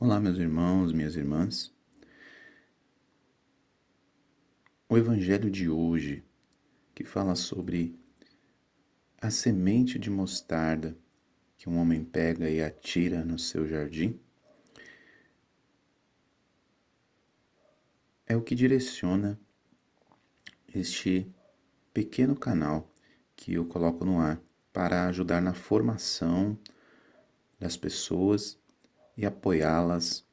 Olá, meus irmãos, minhas irmãs. O evangelho de hoje, que fala sobre a semente de mostarda que um homem pega e atira no seu jardim, é o que direciona este pequeno canal que eu coloco no ar para ajudar na formação das pessoas e apoiá-las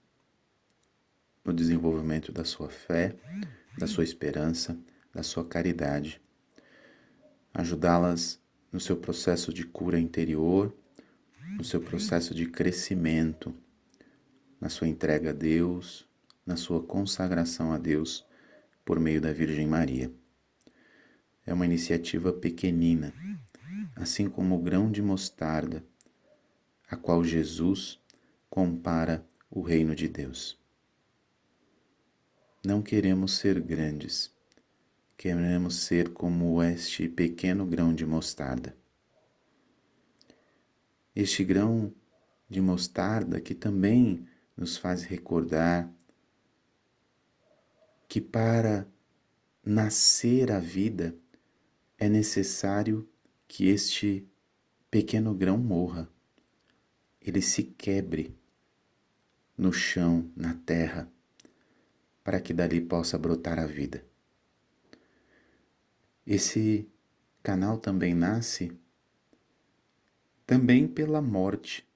no desenvolvimento da sua fé, da sua esperança, da sua caridade, ajudá-las no seu processo de cura interior, no seu processo de crescimento, na sua entrega a Deus, na sua consagração a Deus por meio da Virgem Maria. É uma iniciativa pequenina, assim como o grão de mostarda, a qual Jesus compara o reino de Deus. Não queremos ser grandes, queremos ser como este pequeno grão de mostarda. Este grão de mostarda que também nos faz recordar que para nascer a vida é necessário que este pequeno grão morra, ele se quebre no chão, na terra, para que dali possa brotar a vida. Esse canal também nasce também pela morte.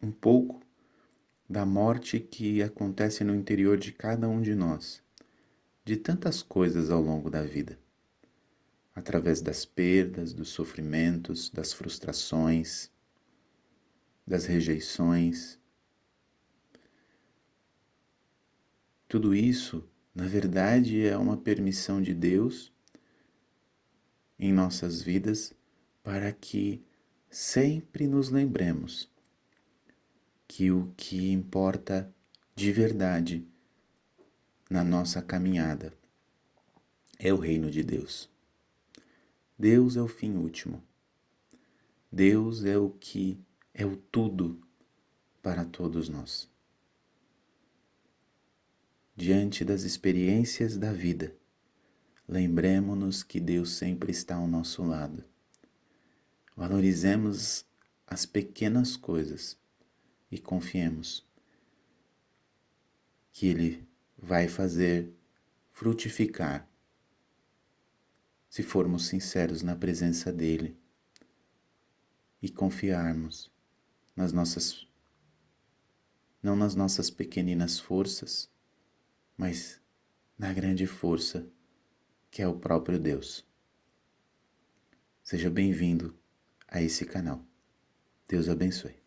Um pouco da morte que acontece no interior de cada um de nós, de tantas coisas ao longo da vida, através das perdas, dos sofrimentos, das frustrações, das rejeições, Tudo isso, na verdade, é uma permissão de Deus em nossas vidas para que sempre nos lembremos que o que importa de verdade na nossa caminhada é o reino de Deus. Deus é o fim último. Deus é o que é o tudo para todos nós diante das experiências da vida, lembremos-nos que Deus sempre está ao nosso lado. Valorizemos as pequenas coisas e confiemos que Ele vai fazer frutificar se formos sinceros na presença dEle e confiarmos nas nossas não nas nossas pequeninas forças, mas na grande força que é o próprio Deus. Seja bem-vindo a esse canal. Deus abençoe.